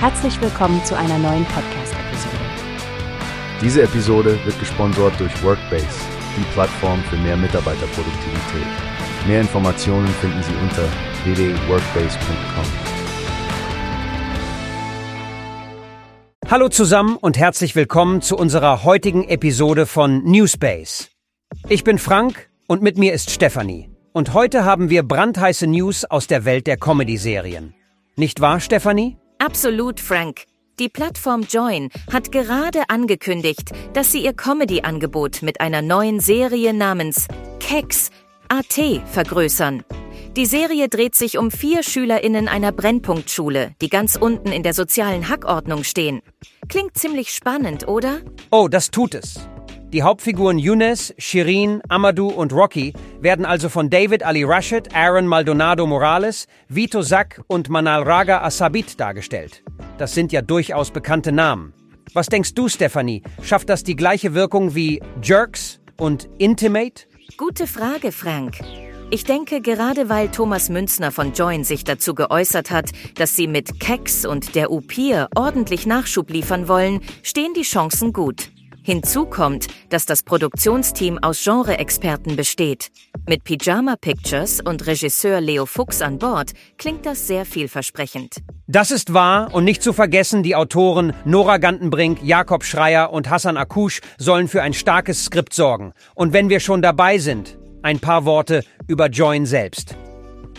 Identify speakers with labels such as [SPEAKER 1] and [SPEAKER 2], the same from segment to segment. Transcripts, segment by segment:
[SPEAKER 1] Herzlich willkommen zu einer neuen Podcast-Episode.
[SPEAKER 2] Diese Episode wird gesponsert durch Workbase, die Plattform für mehr Mitarbeiterproduktivität. Mehr Informationen finden Sie unter www.workbase.com.
[SPEAKER 3] Hallo zusammen und herzlich willkommen zu unserer heutigen Episode von Newspace. Ich bin Frank und mit mir ist Stefanie. Und heute haben wir brandheiße News aus der Welt der Comedy-Serien. Nicht wahr, Stefanie?
[SPEAKER 4] Absolut, Frank. Die Plattform Join hat gerade angekündigt, dass sie ihr Comedy-Angebot mit einer neuen Serie namens Keks AT vergrößern. Die Serie dreht sich um vier SchülerInnen einer Brennpunktschule, die ganz unten in der sozialen Hackordnung stehen. Klingt ziemlich spannend, oder?
[SPEAKER 3] Oh, das tut es. Die Hauptfiguren Younes, Shirin, Amadou und Rocky werden also von David Ali Rashid, Aaron Maldonado Morales, Vito Sack und Manal Raga Asabit dargestellt. Das sind ja durchaus bekannte Namen. Was denkst du, Stephanie? Schafft das die gleiche Wirkung wie Jerks und Intimate?
[SPEAKER 4] Gute Frage, Frank. Ich denke, gerade weil Thomas Münzner von Join sich dazu geäußert hat, dass sie mit Keks und der Upir ordentlich Nachschub liefern wollen, stehen die Chancen gut. Hinzu kommt, dass das Produktionsteam aus Genre-Experten besteht. Mit Pyjama Pictures und Regisseur Leo Fuchs an Bord klingt das sehr vielversprechend.
[SPEAKER 3] Das ist wahr und nicht zu vergessen, die Autoren Nora Gantenbrink, Jakob Schreier und Hassan Akush sollen für ein starkes Skript sorgen. Und wenn wir schon dabei sind, ein paar Worte über Join selbst.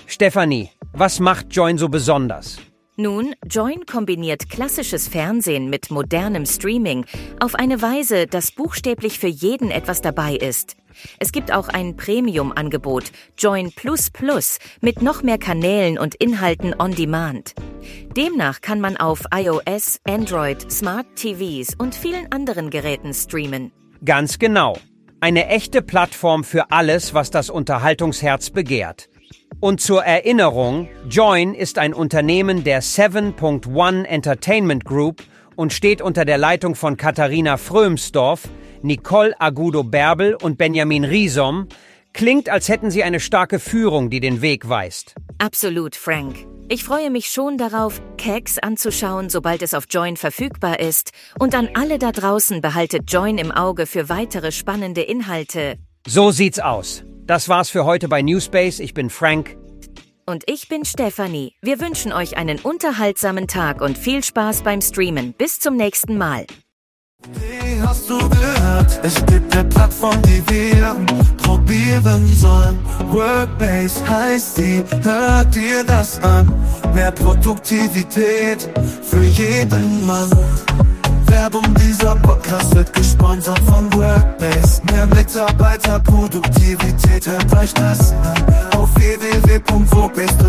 [SPEAKER 3] Stefanie, was macht Join so besonders?
[SPEAKER 4] Nun, Join kombiniert klassisches Fernsehen mit modernem Streaming auf eine Weise, dass buchstäblich für jeden etwas dabei ist. Es gibt auch ein Premium-Angebot, Join Plus Plus, mit noch mehr Kanälen und Inhalten on Demand. Demnach kann man auf iOS, Android, Smart TVs und vielen anderen Geräten streamen.
[SPEAKER 3] Ganz genau. Eine echte Plattform für alles, was das Unterhaltungsherz begehrt. Und zur Erinnerung, Join ist ein Unternehmen der 7.1 Entertainment Group und steht unter der Leitung von Katharina Frömsdorf, Nicole Agudo-Bärbel und Benjamin Riesom. Klingt, als hätten sie eine starke Führung, die den Weg weist.
[SPEAKER 4] Absolut, Frank. Ich freue mich schon darauf, Keks anzuschauen, sobald es auf Join verfügbar ist. Und an alle da draußen behaltet Join im Auge für weitere spannende Inhalte.
[SPEAKER 3] So sieht's aus. Das war's für heute bei Newspace. Ich bin Frank.
[SPEAKER 4] Und ich bin Stefanie. Wir wünschen euch einen unterhaltsamen Tag und viel Spaß beim Streamen. Bis zum nächsten Mal.
[SPEAKER 5] Wie hast du gehört? Es gibt eine Plattform, die wir probieren sollen. Workbase heißt die, hört dir das an. Mehr Produktivität für jeden Mann. Werbung, dieser Podcast wird gesponsert von Workbase. Mehr Mitarbeiterproduktivität, hört euch das an. Auf www.workbase.com